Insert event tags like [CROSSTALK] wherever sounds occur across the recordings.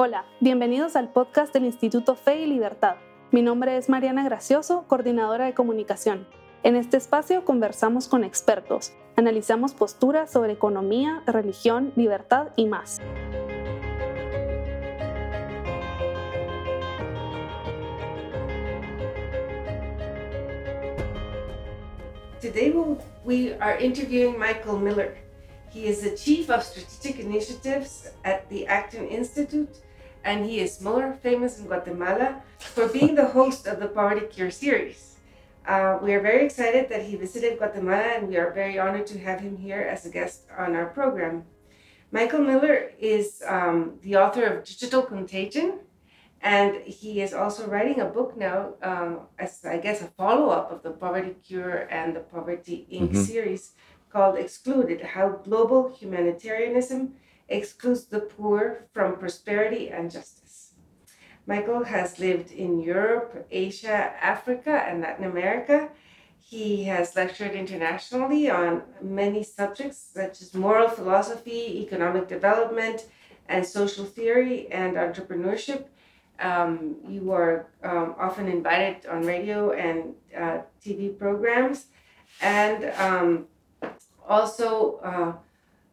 Hola, bienvenidos al podcast del Instituto Fe y Libertad. Mi nombre es Mariana Gracioso, coordinadora de comunicación. En este espacio conversamos con expertos, analizamos posturas sobre economía, religión, libertad y más. Today we are interviewing Michael Miller. He is the Chief of Strategic Initiatives at the Acton Institute, and he is more famous in Guatemala for being the host of the Poverty Cure series. Uh, we are very excited that he visited Guatemala, and we are very honored to have him here as a guest on our program. Michael Miller is um, the author of Digital Contagion, and he is also writing a book now, um, as I guess a follow up of the Poverty Cure and the Poverty Inc. Mm-hmm. series called Excluded How Global Humanitarianism Excludes the Poor from Prosperity and Justice. Michael has lived in Europe, Asia, Africa, and Latin America. He has lectured internationally on many subjects such as moral philosophy, economic development, and social theory and entrepreneurship. Um, you are um, often invited on radio and uh, TV programs. And um, also uh,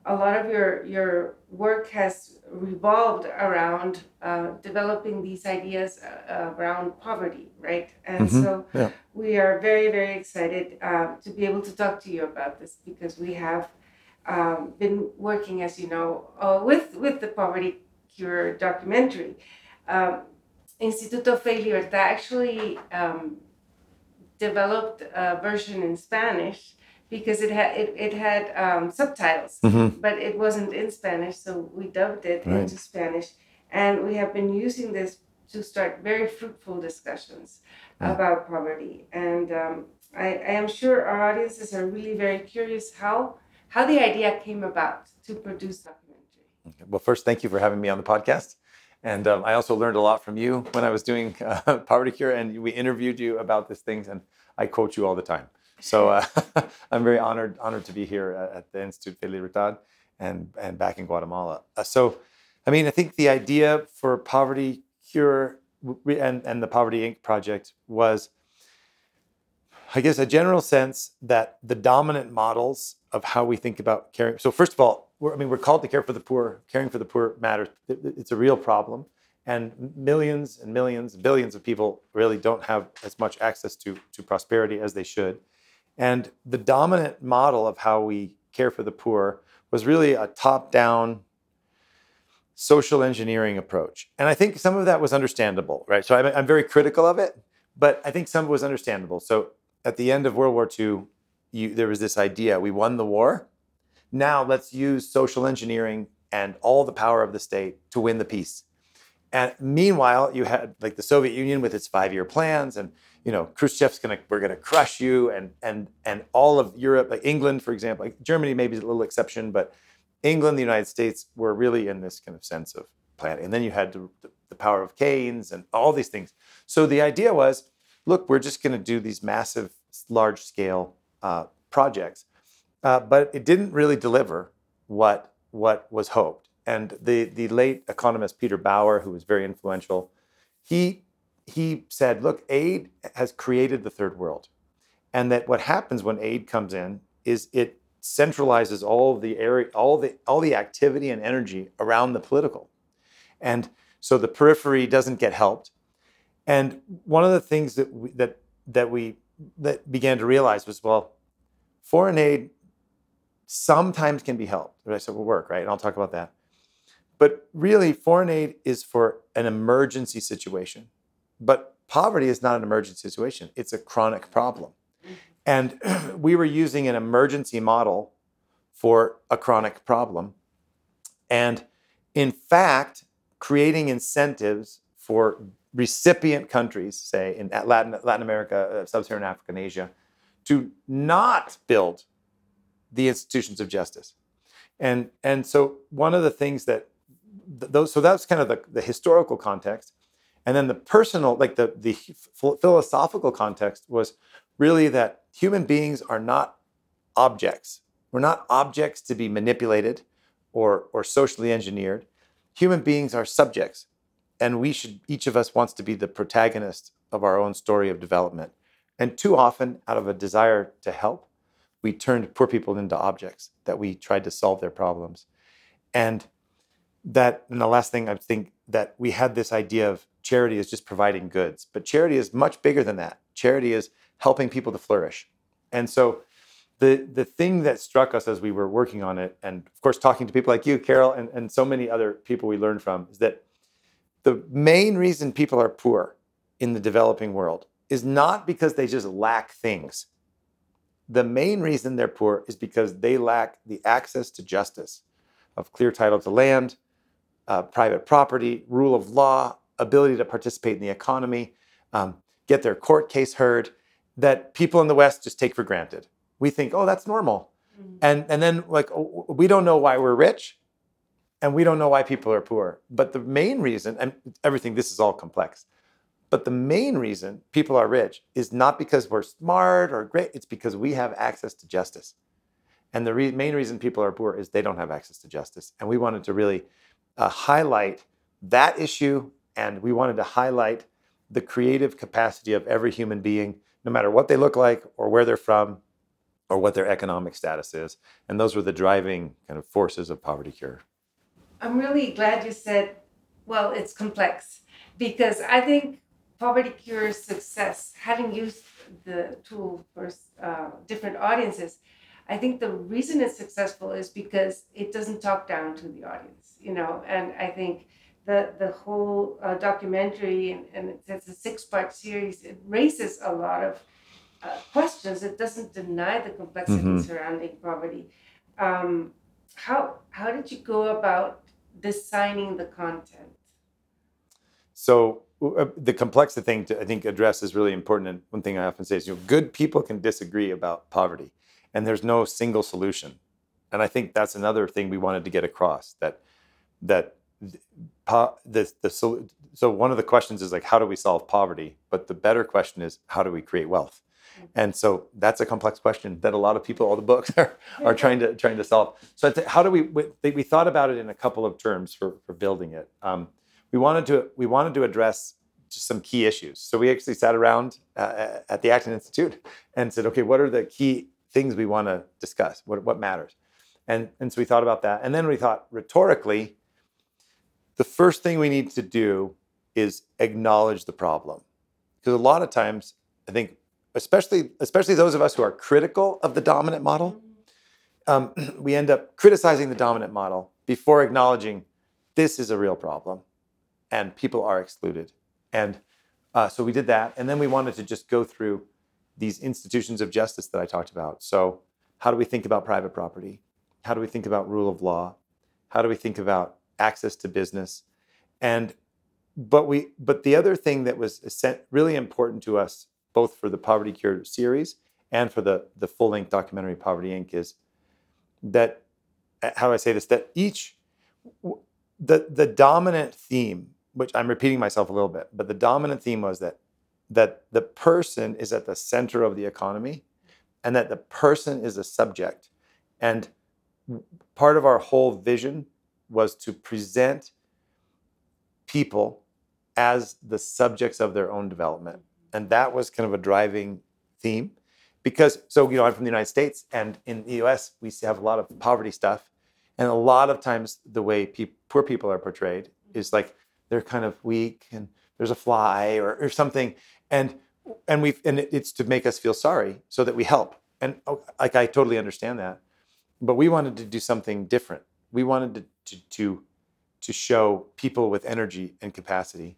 a lot of your your work has revolved around uh, developing these ideas uh, around poverty, right? And mm-hmm. so yeah. we are very very excited uh, to be able to talk to you about this because we have um, been working, as you know, uh, with with the poverty cure documentary. Um, Instituto Fe Libertad actually um, developed a version in Spanish because it had it, it had um, subtitles, mm-hmm. but it wasn't in Spanish, so we dubbed it right. into Spanish, and we have been using this to start very fruitful discussions yeah. about poverty. And um, I, I am sure our audiences are really very curious how how the idea came about to produce documentary. Okay. Well, first, thank you for having me on the podcast. And um, I also learned a lot from you when I was doing uh, [LAUGHS] Poverty Cure, and we interviewed you about these things, and I quote you all the time. So uh, [LAUGHS] I'm very honored honored to be here at the Institute de Libertad and and back in Guatemala. Uh, so, I mean, I think the idea for Poverty Cure and and the Poverty Inc. project was, I guess, a general sense that the dominant models of how we think about caring. So, first of all, I mean, we're called to care for the poor. Caring for the poor matters. It's a real problem and millions and millions billions of people really don't have as much access to, to prosperity as they should and the dominant model of how we care for the poor was really a top down social engineering approach. And I think some of that was understandable, right? So I'm, I'm, very critical of it, but I think some of it was understandable. So at the end of World War II, you, there was this idea we won the war. Now let's use social engineering and all the power of the state to win the peace. And meanwhile, you had like the Soviet Union with its five year plans and you know, Khrushchev's gonna we're gonna crush you, and and and all of Europe, like England, for example, like Germany maybe is a little exception, but England, the United States were really in this kind of sense of planning. And then you had the, the power of Keynes and all these things. So the idea was, look, we're just to do these massive, large scale uh, projects, uh, but it didn't really deliver what what was hoped. And the the late economist Peter Bauer, who was very influential, he he said, look, aid has created the third world. And that what happens when aid comes in is it centralizes all the area, all the all the activity and energy around the political. And so the periphery doesn't get helped. And one of the things that we, that that we that began to realize was, well, foreign aid sometimes can be helped. I said will work, right? And I'll talk about that. But really, foreign aid is for an emergency situation. But poverty is not an emergency situation, it's a chronic problem. And [CLEARS THROAT] we were using an emergency model for a chronic problem. And in fact, creating incentives for recipient countries, say in Latin, Latin America, uh, Sub Saharan Africa, and Asia, to not build the institutions of justice. And, and so, one of the things that those, so that's kind of the, the historical context. And then the personal, like the, the philosophical context was really that human beings are not objects. We're not objects to be manipulated or, or socially engineered. Human beings are subjects. and we should each of us wants to be the protagonist of our own story of development. And too often, out of a desire to help, we turned poor people into objects that we tried to solve their problems. And that, and the last thing I think that we had this idea of charity is just providing goods, but charity is much bigger than that. Charity is helping people to flourish. And so the the thing that struck us as we were working on it, and of course talking to people like you, Carol, and, and so many other people we learned from, is that the main reason people are poor in the developing world is not because they just lack things. The main reason they're poor is because they lack the access to justice, of clear title to land, uh, private property, rule of law, ability to participate in the economy, um, get their court case heard, that people in the West just take for granted. We think, oh, that's normal. Mm-hmm. And, and then, like, oh, we don't know why we're rich and we don't know why people are poor. But the main reason, and everything, this is all complex, but the main reason people are rich is not because we're smart or great, it's because we have access to justice. And the re- main reason people are poor is they don't have access to justice. And we wanted to really uh, highlight that issue, and we wanted to highlight the creative capacity of every human being, no matter what they look like or where they're from or what their economic status is. And those were the driving kind of forces of Poverty Cure. I'm really glad you said, well, it's complex because I think Poverty Cure's success, having used the tool for uh, different audiences, I think the reason it's successful is because it doesn't talk down to the audience, you know, and I think the the whole uh, documentary and, and it's a six part series. It raises a lot of uh, questions. It doesn't deny the complexity mm-hmm. surrounding poverty. Um, how how did you go about designing the content? So uh, the complexity thing to I think address is really important. And one thing I often say is, you know, good people can disagree about poverty, and there's no single solution. And I think that's another thing we wanted to get across that that the, the so one of the questions is like how do we solve poverty? But the better question is how do we create wealth? Mm-hmm. and so that's a complex question that a lot of people all the books [LAUGHS] are, are trying to trying to solve. So how do we we, we thought about it in a couple of terms for, for building it. Um, we wanted to we wanted to address just some key issues. So we actually sat around uh, at the acton institute and said okay what are the key things we want to discuss? What, what matters? And, and so we thought about that. And then we thought rhetorically the first thing we need to do is acknowledge the problem. Because a lot of times, I think, especially especially those of us who are critical of the dominant model, um, [CLEARS THROAT] we end up criticizing the dominant model before acknowledging this is a real problem, and people are excluded. And uh, so we did that, and then we wanted to just go through these institutions of justice that I talked about. So, how do we think about private property? How do we think about rule of law? How do we think about access to business. And but we but the other thing that was really important to us, both for the Poverty Cure series and for the the full length documentary Poverty Inc., is that uh, how do I say this? That each the the dominant theme, which I'm repeating myself a little bit, but the dominant theme was that that the person is at the center of the economy and that the person is a subject. And part of our whole vision was to present people as the subjects of their own development. And that was kind of a driving theme. Because, so, you know, I'm from the United States, and in the US, we have a lot of poverty stuff. And a lot of times, the way pe- poor people are portrayed is like they're kind of weak and there's a fly or, or something. And and we and it's to make us feel sorry so that we help. And oh, like I totally understand that. But we wanted to do something different. We wanted to to, to, to show people with energy and capacity.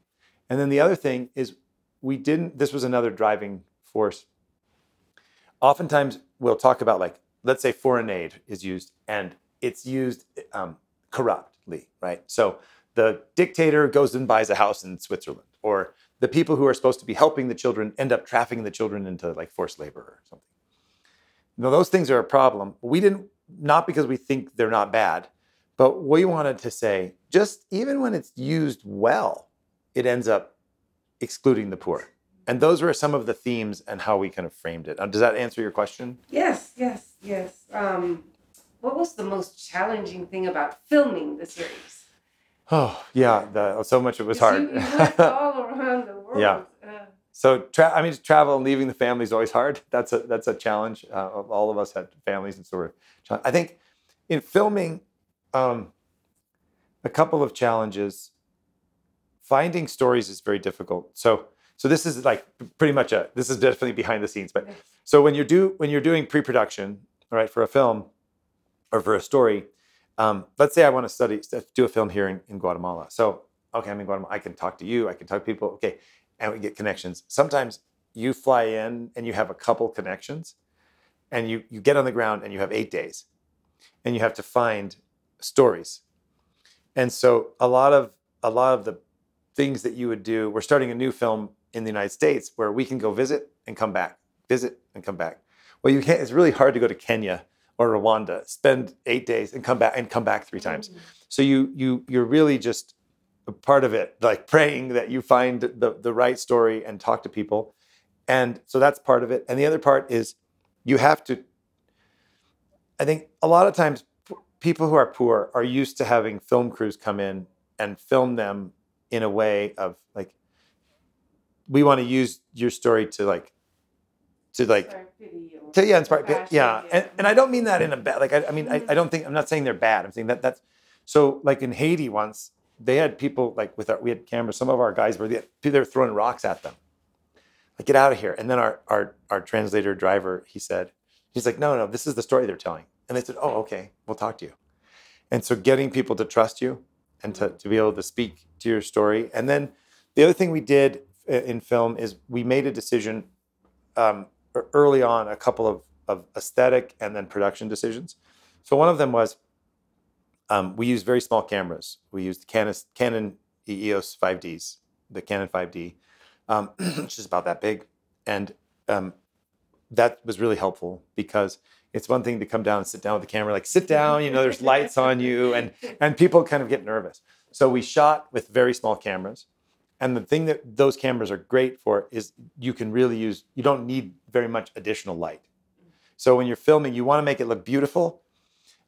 And then the other thing is, we didn't, this was another driving force. Oftentimes, we'll talk about, like, let's say foreign aid is used and it's used um, corruptly, right? So the dictator goes and buys a house in Switzerland, or the people who are supposed to be helping the children end up trafficking the children into like forced labor or something. Now, those things are a problem. We didn't, not because we think they're not bad, but we wanted to say, just even when it's used well, it ends up excluding the poor. And those were some of the themes and how we kind of framed it. Uh, does that answer your question? Yes, yes, yes. Um, what was the most challenging thing about filming the series? Oh yeah, the, so much it was hard. we went [LAUGHS] all around the world. Yeah. Uh, so tra- I mean, travel and leaving the family is always hard. [LAUGHS] That's a that's a challenge. Uh, all of us had families and sort of. I think in filming, um, a couple of challenges. Finding stories is very difficult. So so this is like pretty much a this is definitely behind the scenes. But so when you do when you're doing pre-production, all right, for a film or for a story, um, let's say I want to study do a film here in, in Guatemala. So okay, I'm in Guatemala. I can talk to you. I can talk to people. Okay, and we get connections. Sometimes you fly in and you have a couple connections, and you you get on the ground and you have eight days, and you have to find stories. And so a lot of a lot of the things that you would do. We're starting a new film in the United States where we can go visit and come back, visit and come back. Well, you can't. It's really hard to go to Kenya or Rwanda, spend eight days and come back and come back three times. Mm-hmm. So you you you're really just a part of it, like praying that you find the the right story and talk to people. And so that's part of it. And the other part is you have to. I think a lot of times people who are poor are used to having film crews come in and film them in a way of like we want to use your story to like to like sorry, pity or to, yeah, inspire. compassion, Yeah, and, and I don't mean that in a bad. Like I, I mean, I, I don't think I'm not saying they're bad. I'm saying that that's so. Like in Haiti once, they had people like with our we had cameras. Some of our guys were they were throwing rocks at them. Like get out of here. And then our our our translator driver he said he's like no no this is the story they're telling. And they said oh okay we'll talk to you. And so getting people to trust you and to to be able to speak to your story. And then the other thing we did in film is we made a decision um, early on a couple of, of aesthetic and then production decisions. So one of them was um, we use very small cameras. We used Canon, Canon EOS 5Ds, the Canon 5D, um, [CLEARS THROAT] which is about that big, and um, that was really helpful because it's one thing to come down and sit down with the camera, like sit down, you know, there's lights on you, and [LAUGHS] and people kind of get nervous. So we shot with very small cameras. And the thing that those cameras are great for is you can really use, you don't need very much additional light. So when you're filming, you want to make it look beautiful.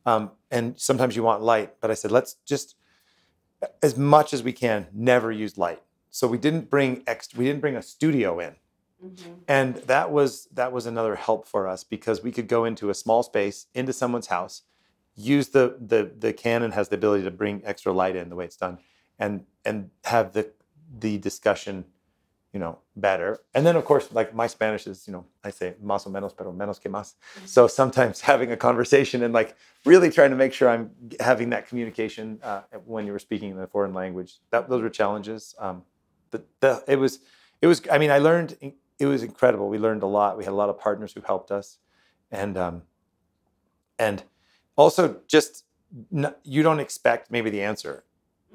Um, and sometimes you want light. But I said, let's just, as much as we can, never use light. So we didn't bring extra, we didn't bring a studio in. Mhm. And that was that was another help for us because we could go into a small space, into someone's house, use the the the Canon has the ability to bring extra light in the way it's done, and and have the the discussion, you know, better. And then of course, like my Spanish is, you know, I say más o menos, pero menos que más. So sometimes [LAUGHS] having a conversation and like really trying to make sure I'm having that communication uh, when you were speaking in a foreign language, that those were challenges. Um, the, the it was it was i mean i learned it was incredible. We learned a lot. We had a lot of partners who helped us. And um and also just n- you don't expect maybe the answer.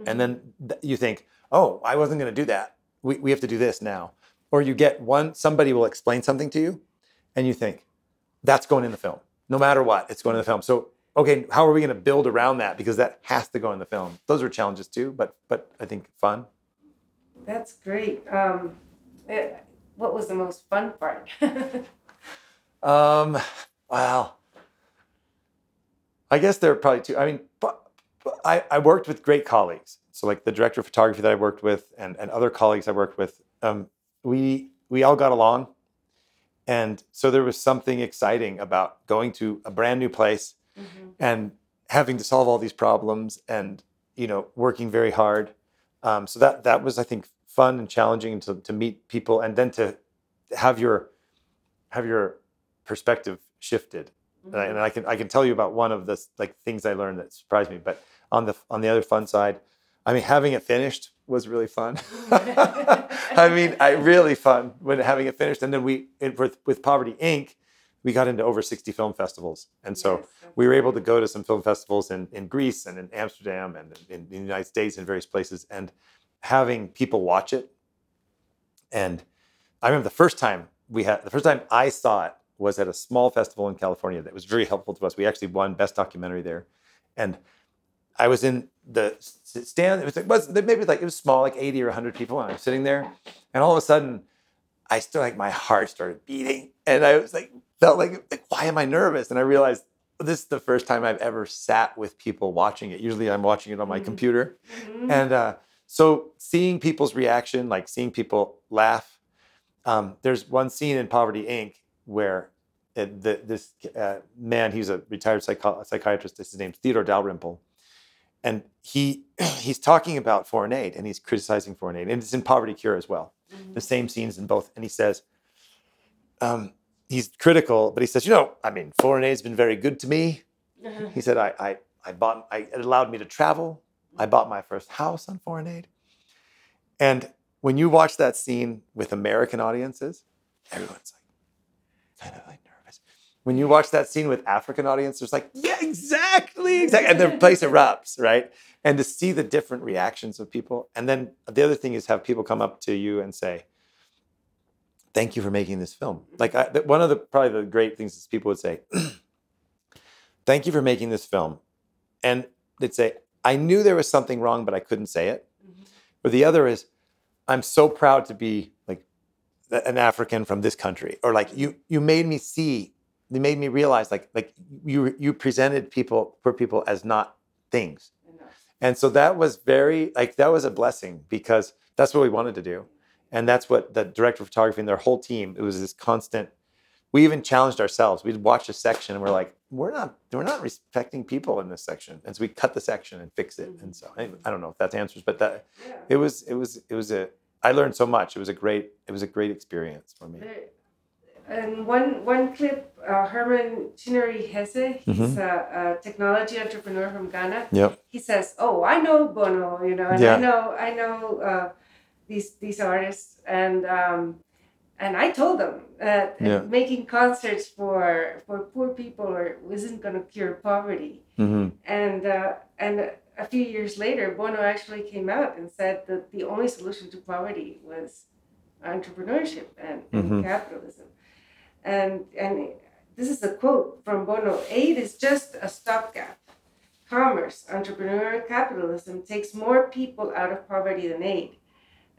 And then th- you think oh i wasn't going to do that. We, we have to do this now. Or you get one somebody will explain something to you and you think that's going in the film. No matter what it's going in the film. So okay how are we going to build around that? Because that has to go in the film. Those are challenges too but but i think fun. That's great. Um, what was the most fun part? [LAUGHS] Um, well, I guess there are probably two. I mean, I, I worked with great colleagues. So like the director of photography that I worked with and, and other colleagues I worked with, um, we we all got along. And so there was something exciting about going to a brand new place Mhm. and having to solve all these problems and you know working very hard. Um, so that that was I think fun and challenging to to meet people and then to have your have your perspective shifted. And, I, mm-hmm. and I can I can tell you about one of the like things I learned that surprised me. But on the on the other fun side, I mean having it finished was really fun. [LAUGHS] I mean, I really fun when having it finished. And then we it, with with Poverty Inc. We got into over 60 film festivals. And so Yes, we were able to go to some film festivals in, in Greece and in Amsterdam and in, in the United States and various places and having people watch it. And I remember the first time we had the first time I saw it was at a small festival in California that was very helpful to us. We actually won best documentary there. And I was in the stand. It was, it was maybe like it was small, like 80 or 100 people. And I was sitting there, and all of a sudden, I still like my heart started beating, and I was like, felt like, like why am I nervous? And I realized this is the first time I've ever sat with people watching it. Usually I'm watching it on my Mhm. computer. Mhm. And uh, so seeing people's reaction, like seeing people laugh, um, there's one scene in Poverty Inc. where it, the, this uh, man, he's a retired psycho- psychiatrist, his name's Theodore Dalrymple, and he [CLEARS THROAT] he's talking about foreign aid and he's criticizing foreign aid, and it's in Poverty Cure as well. Mhm. The same scenes in both, and he says, um, he's critical, but he says, you know, I mean, foreign aid's been very good to me. Uh-huh. He said, I, I, I bought, I, it allowed me to travel. I bought my first house on foreign aid. And when you watch that scene with American audiences, everyone's like, kind of like nervous. When you watch that scene with African audiences, like, yeah, exactly, exactly. And the [LAUGHS] place erupts, right? And to see the different reactions of people. And then the other thing is have people come up to you and say, thank you for making this film. Like I, one of the, probably the great things is people would say, [CLEARS THROAT] thank you for making this film. And they'd say, I knew there was something wrong, but I couldn't say it. Mhm. Or the other is, I'm so proud to be like an African from this country. Or like you you made me see, you made me realize like like you you presented people poor people as not things. Enough. And so that was very like that was a blessing because that's what we wanted to do. And that's what the director of photography and their whole team, it was this constant. We even challenged ourselves. We'd watch a section and we're like, we're not, we're not respecting people in this section. And so we cut the section and fix it. And so I, I don't know if that answers, but that Yeah. it was, it was, it was a, I learned so much. It was a great, it was a great experience for me. And one one clip, uh, Herman Chinery-Hesse, he's Mhm. a, a technology entrepreneur from Ghana. Yep. He says, "Oh, I know Bono, you know, and Yeah. I know I know uh, these these artists, and um, and I told them that Yeah. making concerts for for poor people or isn't going to cure poverty." hmm And uh, and a few years later, Bono actually came out and said that the only solution to poverty was entrepreneurship and, and Mhm. capitalism. And and this is a quote from Bono: "Aid is just a stopgap. Commerce, entrepreneurial capitalism takes more people out of poverty than aid."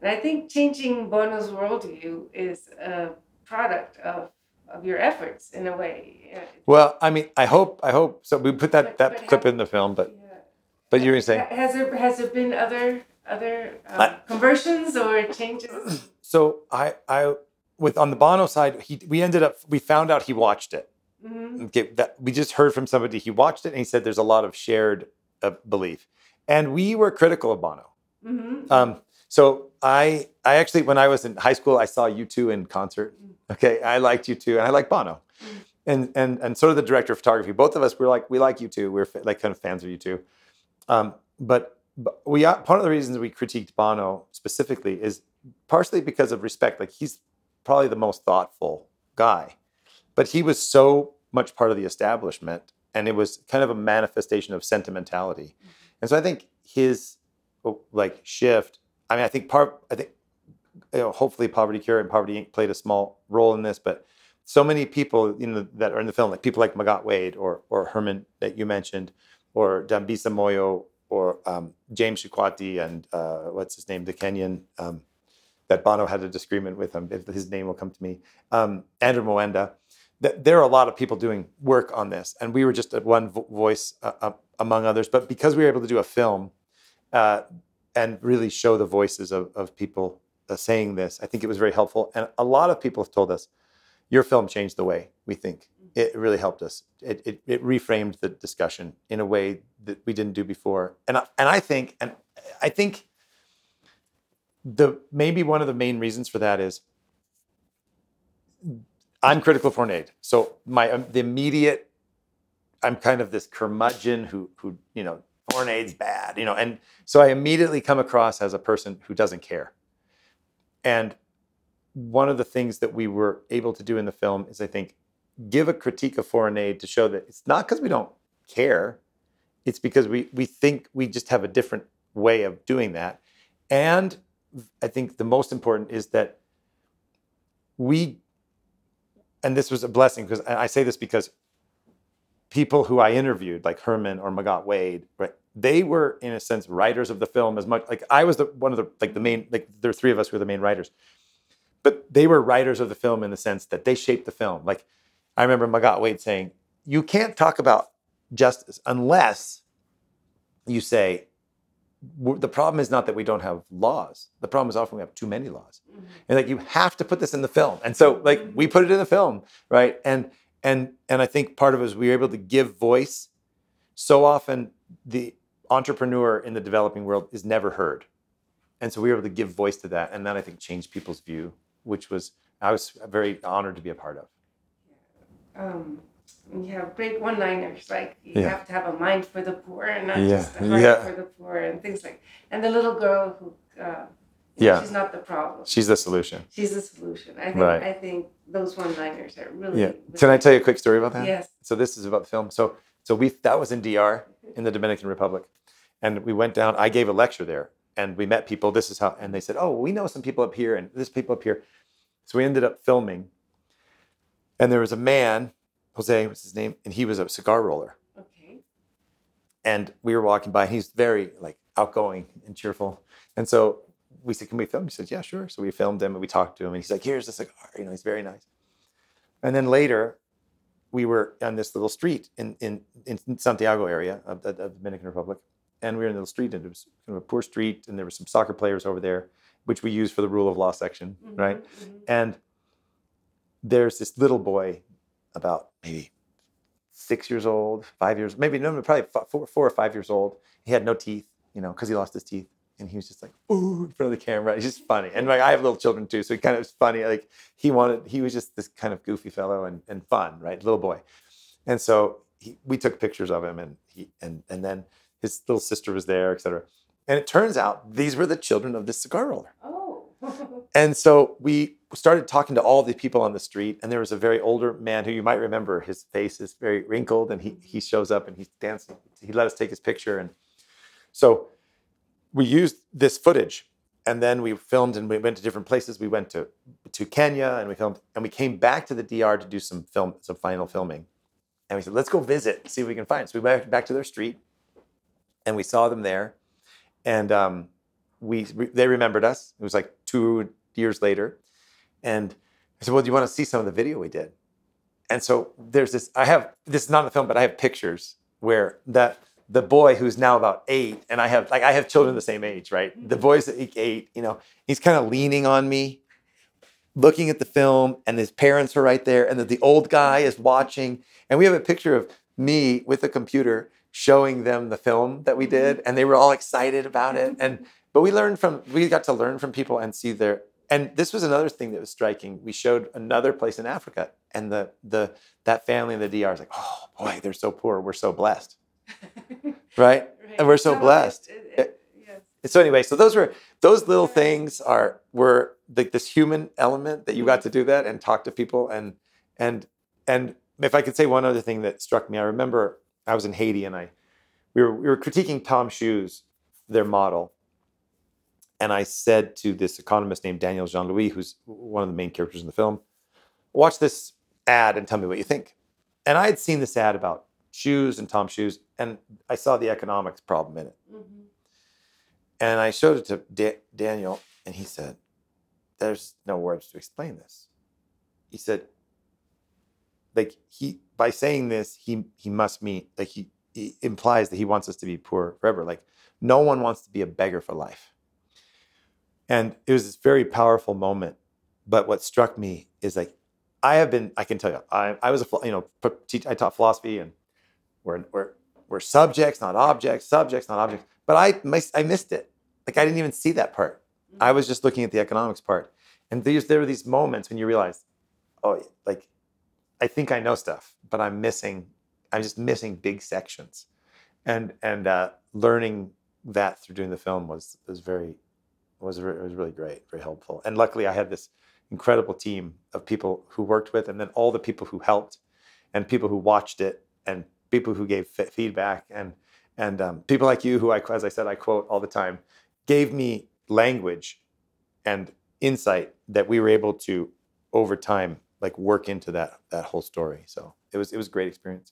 And I think changing Bono's worldview is a product of of your efforts in a way. Well, I mean, I hope, I hope, so we put that, But- that but clip how- in the film, but, Yeah. but you were saying, Has there has there been other other um, I- conversions or changes? so I, I, with on the Bono side, he, we ended up, we found out he watched it. Mhm. Okay, that we just heard from somebody he watched it and he said there's a lot of shared uh, belief and we were critical of bono Mhm. um, so i i actually when i was in high school i saw U2 in concert okay? I liked U2 and i like bono. Mm. and and and so did the director of photography. Both of us were like we like U2. We're like kind of fans of U2. Um, but, but we are part of the reasons we critiqued bono specifically is partially because of respect. Like he's probably the most thoughtful guy but he was so much part of the establishment and it was kind of a manifestation of sentimentality. And so i think his like shift i mean i think part i think you know, hopefully poverty cure and poverty inc played a small role in this but so many people you know that are in the film like people like magatte wade or or herman that you mentioned or dambisa moyo or um, james Shikwati and uh, what's his name the kenyan um, that bono had a disagreement with him if his name will come to me um, andrew mwenda that there are a lot of people doing work on this, and we were just one vo- voice uh, uh, among others. But because we were able to do a film uh, and really show the voices of, of people uh, saying this, I think it was very helpful. And a lot of people have told us, your film changed the way we think. It really helped us. It, it, it reframed the discussion in a way that we didn't do before. And I, and I think and I think the maybe one of the main reasons for that is I'm critical of aid. So my um, the immediate, I'm kind of this curmudgeon who who you know foreign aid's bad, you know, and so I immediately come across as a person who doesn't care. And one of the things that we were able to do in the film is, I think, give a critique of foreign aid to show that it's not because we don't care, it's because we we think we just have a different way of doing that. And I think the most important is that we and this was a blessing because I say this because people who I interviewed, like Herman or Magatte Wade, right, they were in a sense writers of the film as much. Like I was the one of the like the main like there are three of us who were the main writers, but they were writers of the film in the sense that they shaped the film. Like I remember Magatte Wade saying, you can't talk about justice unless you say the problem is not that we don't have laws. The problem is often we have too many laws. Mhm. And like you have to put this in the film. And so like we put it in the film, right? And and and I think part of it is we were able to give voice. So often the entrepreneur in the developing world is never heard. And so we were able to give voice to that. And that I think changed people's view, which was I was very honored to be a part of. Um, you have great one-liners like you Yeah. have to have a mind for the poor and not Yeah, just a heart yeah. for the poor and things like. And the little girl who, uh, Yeah. she's not the problem. She's the solution. She's the solution. I think. Right. I think those one-liners are really. Yeah. Can I tell you a quick story about that? Yes. So this is about the film. So so we that was in DR in the Dominican Republic, and we went down. I gave a lecture there, and we met people. This is how, and they said, "Oh, we know some people up here, and this people up here." So we ended up filming, and there was a man, Jose was his name, and he was a cigar roller, Okay. and we were walking by, and he's very like outgoing and cheerful, and so we said, "Can we film?" He said, "Yeah, sure." So we filmed him, and we talked to him, and he's like, "Here's the cigar," you know, he's very nice. And then later, we were on this little street in in, in Santiago area of the, of the Dominican Republic, and we were in the little street, and it was kind of a poor street, and there were some soccer players over there, which we used for the rule of law section, Mhm, right? mhm. And there's this little boy, about maybe six years old, five years, maybe no, probably four, four or five years old. He had no teeth, you know, because he lost his teeth, and he was just like, ooh, in front of the camera. He's just funny, and like I have little children too, so he kind of was funny. Like he wanted, he was just this kind of goofy fellow and, and fun, right, little boy. And so he, we took pictures of him, and he and and then his little sister was there, et cetera. And it turns out these were the children of this cigar roller. Oh. [LAUGHS] And so we started talking to all the people on the street, and there was a very older man who you might remember. His face is very wrinkled, and he he shows up and he's dancing. He let us take his picture, and so we used this footage, and then we filmed and we went to different places. We went to to Kenya, and we filmed, and we came back to the DR to do some film, some final filming, and we said, let's go visit, see if we can find. So we went back to their street, and we saw them there, and um, we they remembered us. It was like two years later, and I said, "Well, do you want to see some of the video we did?" And so there's this. I have this is not in the film, but I have pictures where that the boy who's now about eight, and I have like I have children the same age, right? Mm-hmm. The boy's eight. You know, he's kind of leaning on me, looking at the film, and his parents are right there, and then the old guy is watching, and we have a picture of me with a computer showing them the film that we did, mm-hmm. and they were all excited about it. And [LAUGHS] but we learned from we got to learn from people and see their and this was another thing that was striking. We showed another place in Africa, and the the that family in the DR is like, oh boy, they're so poor. We're so blessed, [LAUGHS] right? And we're so No, blessed. it- it- yes. And so anyway, so those were those little things are were like this human element that you got mm-hmm. to do that and talk to people and and and if I could say one other thing that struck me, I remember I was in Haiti and I we were we were critiquing TOMS Shoes, their model, and I said to this economist named Daniel Jean Louis, who's one of the main characters in the film, watch this ad and tell me what you think. And I had seen this ad about shoes and TOMS Shoes, and I saw the economics problem in it. Mhm. And I showed it to da- Daniel, and he said, There's no words to explain this. He said, like he by saying this, he he must mean like he, he implies that he wants us to be poor forever. Like no one wants to be a beggar for life. And it was this very powerful moment. But what struck me is like I have been, I can tell you, I, I was a, you know, teach, I taught philosophy and we're, we're, we're subjects, not objects, subjects, not objects. But I, I missed it. Like I didn't even see that part. I was just looking at the economics part. And these, there were these moments when you realize, oh, like I think I know stuff, but I'm missing, I'm just missing big sections. And, and uh, learning that through doing the film was, was very, was, re- was really great, very helpful. And luckily I had this incredible team of people who worked with, and then all the people who helped, and people who watched it, and people who gave fe- feedback, and and um, people like you, who I, as I said, I quote all the time, gave me language and insight that we were able to, over time, like work into that that whole story. So it was it was a great experience.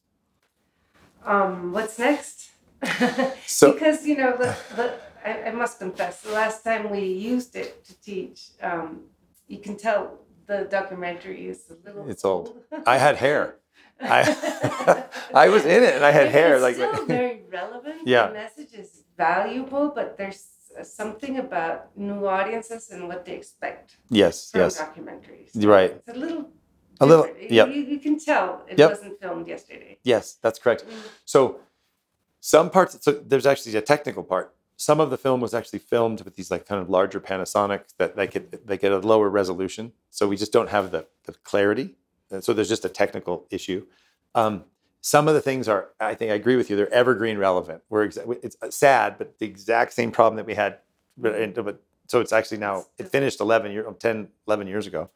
Um, what's next? [LAUGHS] So- because you know, the, the, I, I must confess, the last time we used it to teach, um, you can tell the documentary is a little. It's old. I had hair. [LAUGHS] I [LAUGHS] I was in it and I had hair like still [LAUGHS] very relevant. Yeah. The message is valuable, but there's something about new audiences and what they expect yes from yes documentaries. Right. It's a little. A little- yep. You, you can tell it Yep. wasn't filmed yesterday. yes that's correct. Mm. So some parts so there's actually a technical part. Some of the film was actually filmed with these like kind of larger Panasonic that they get they get a lower resolution. So we just don't have the, the clarity. So there's just a technical issue. Um, some of the things are, I think I agree with you, they're evergreen relevant. We're exa- it's sad, but the exact same problem that we had. but- but- So it's actually now, it finished 11 years, 10, 11 years ago,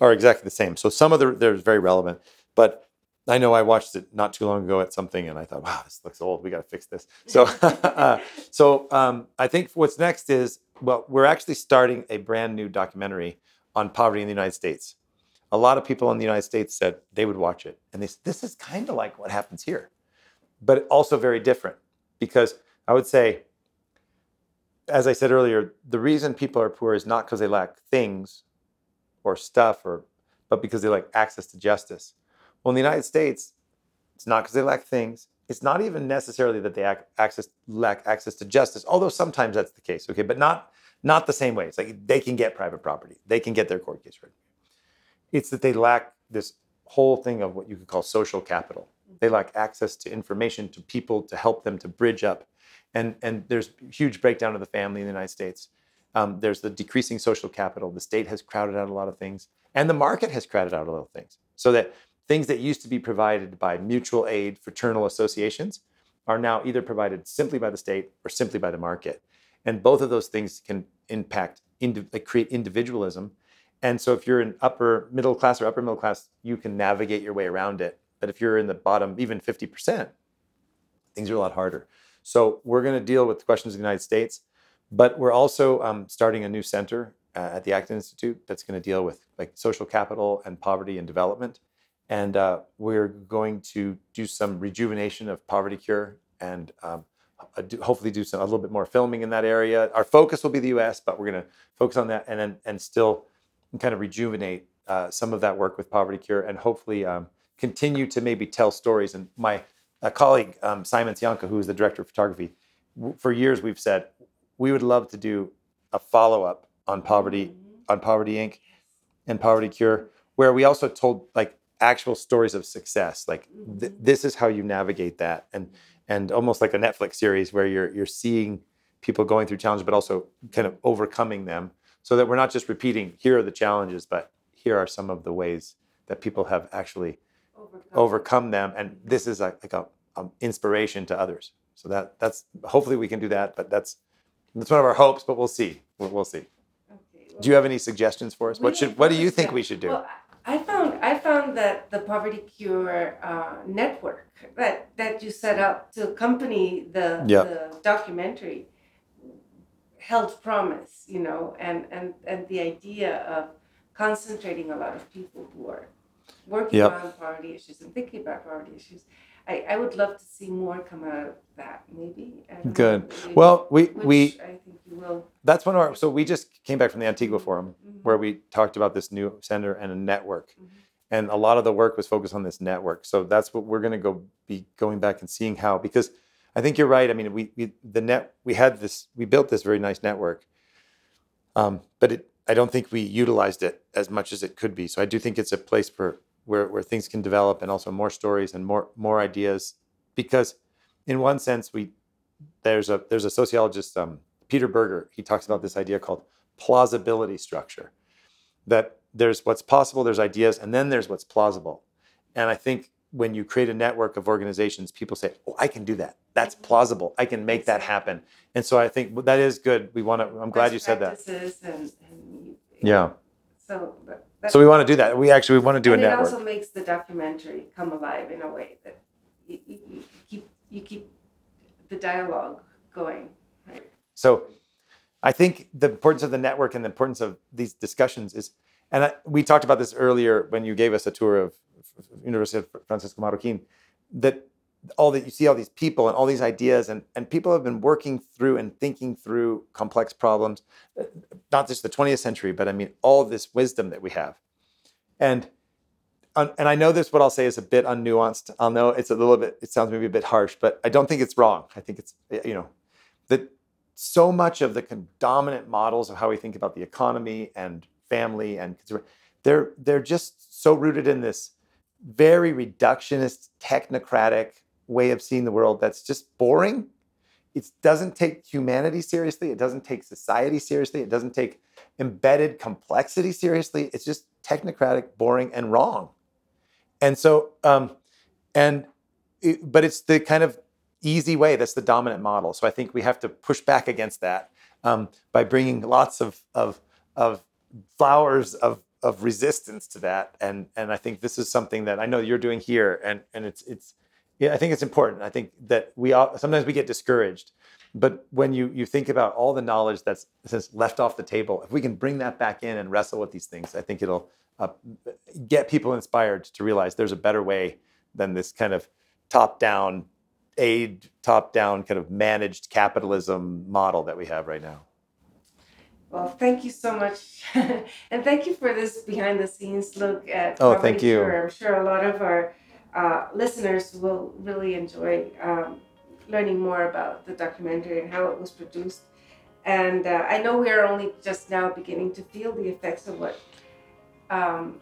are exactly the same. So some of the, they're very relevant. But I know I watched it not too long ago at something and I thought, wow, this looks old. We got to fix this. So, [LAUGHS] uh, so um, I think what's next is, well, we're actually starting a brand new documentary on poverty in the United States. A lot of people in the United States said they would watch it. And they said, this is kind of like what happens here, but also very different because I would say, as I said earlier, the reason people are poor is not because they lack things or stuff, or, but because they lack access to justice. Well, in the United States, it's not because they lack things. It's not even necessarily that they ac- access, lack access to justice, although sometimes that's the case. Okay, but not not the same way. It's like they can get private property, they can get their court case ready. It's that they lack this whole thing of what you could call social capital. They lack access to information, to people, to help them to bridge up. And and there's huge breakdown of the family in the United States. Um, there's the decreasing social capital. The state has crowded out a lot of things, and the market has crowded out a lot of things. So that things that used to be provided by mutual aid fraternal associations are now either provided simply by the state or simply by the market. And both of those things can impact, like create individualism. And so if you're in upper middle class or upper middle class, you can navigate your way around it. But if you're in the bottom, even 50%, things are a lot harder. So we're going to deal with the questions of the United States, but we're also um, starting a new center uh, at the Acton Institute that's going to deal with like social capital and poverty and development. And uh, we're going to do some rejuvenation of poverty cure and um, uh, hopefully do some a little bit more filming in that area. Our focus will be the U.S., but we're going to focus on that and then and still kind of rejuvenate uh, some of that work with poverty cure and hopefully um, continue to maybe tell stories. And my a colleague um, Simon Scionka, who is the director of photography, w- for years we've said we would love to do a follow up on poverty on Poverty Inc. and Poverty Cure, where we also told like actual stories of success. Like th- this is how you navigate that, and and almost like a Netflix series where you're you're seeing people going through challenges, but also kind of overcoming them, so that we're not just repeating here are the challenges, but here are some of the ways that people have actually Overcome. overcome them, and this is like, like a, um, inspiration to others. So that that's hopefully we can do that, but that's that's one of our hopes, but we'll see. We'll, we'll see. Okay, Do you have any suggestions for us? What should what do you think we should do? Well, I found I found that the Poverty Cure uh, network that that you set up to accompany the Yeah. the documentary held promise, you know, and and and the idea of concentrating a lot of people who are working Yep. on poverty issues and thinking about poverty issues. I, I would love to see more come out of that, maybe. Know, Good. Well, we we I think you will. that's one of our. So we just came back from the Antigua Forum Mhm. where we talked about this new center and a network, Mhm. and a lot of the work was focused on this network. So that's what we're going to go be going back and seeing how because I think you're right. I mean, we, we the net we had this we built this very nice network, um, but it I don't think we utilized it as much as it could be. So I do think it's a place for where where things can develop and also more stories and more more ideas. Because in one sense we there's a there's a sociologist um, Peter Berger. He talks about this idea called plausibility structure. That there's what's possible there's ideas and then there's what's plausible. And I think when you create a network of organizations people say oh I can do that. That's mm-hmm. plausible. I can make that happen. And so I think that is good. We want to I'm glad you said that. And, and yeah. So so we want to do that. We actually want to do a and network. it also makes the documentary come alive in a way that you, you, you keep you keep the dialogue going. Right. So I think the importance of the network and the importance of these discussions is, and I, we talked about this earlier when you gave us a tour of University of Francisco Marroquin, that all that you see all these people and all these ideas and, and people have been working through and thinking through complex problems, uh, not just the 20th century, but I mean all this wisdom that we have. And and I know this. What I'll say is a bit unnuanced. I'll know it's a little bit. It sounds maybe a bit harsh, but I don't think it's wrong. I think it's you know that so much of the dominant models of how we think about the economy and family and consumer, they're they're just so rooted in this very reductionist, technocratic way of seeing the world that's just boring. It doesn't take humanity seriously. It doesn't take society seriously. It doesn't take embedded complexity seriously. It's just technocratic, boring, and wrong. And so, um, and it, but it's the kind of easy way that's the dominant model. So I think we have to push back against that um, by bringing lots of of of flowers of of resistance to that. And and I think this is something that I know you're doing here, and and it's it's yeah, I think it's important. I think that we all, sometimes we get discouraged, but when you you think about all the knowledge that's, that's left off the table, if we can bring that back in and wrestle with these things, I think it'll uh, get people inspired to realize there's a better way than this kind of top-down aid, top-down kind of managed capitalism model that we have right now. Well, thank you so much, [LAUGHS] and thank you for this behind-the-scenes look at. Oh, thank you. I'm sure a lot of our uh, listeners will really enjoy um, learning more about the documentary and how it was produced. And uh, I know we are only just now beginning to feel the effects of what um,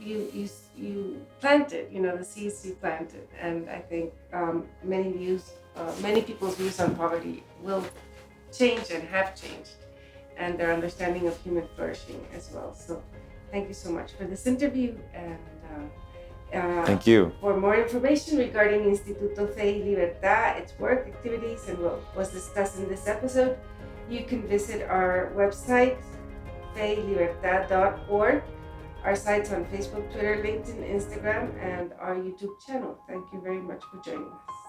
you you you planted. You know the seeds you planted, and I think um, many views, uh, many people's views on poverty will change and have changed, and their understanding of human flourishing as well. So, thank you so much for this interview and. Uh, uh, Thank you. For more information regarding Instituto Fe y Libertad, its work, activities, and what was discussed in this episode, you can visit our website, feylibertad.org, our sites on Facebook, Twitter, LinkedIn, Instagram, and our YouTube channel. Thank you very much for joining us.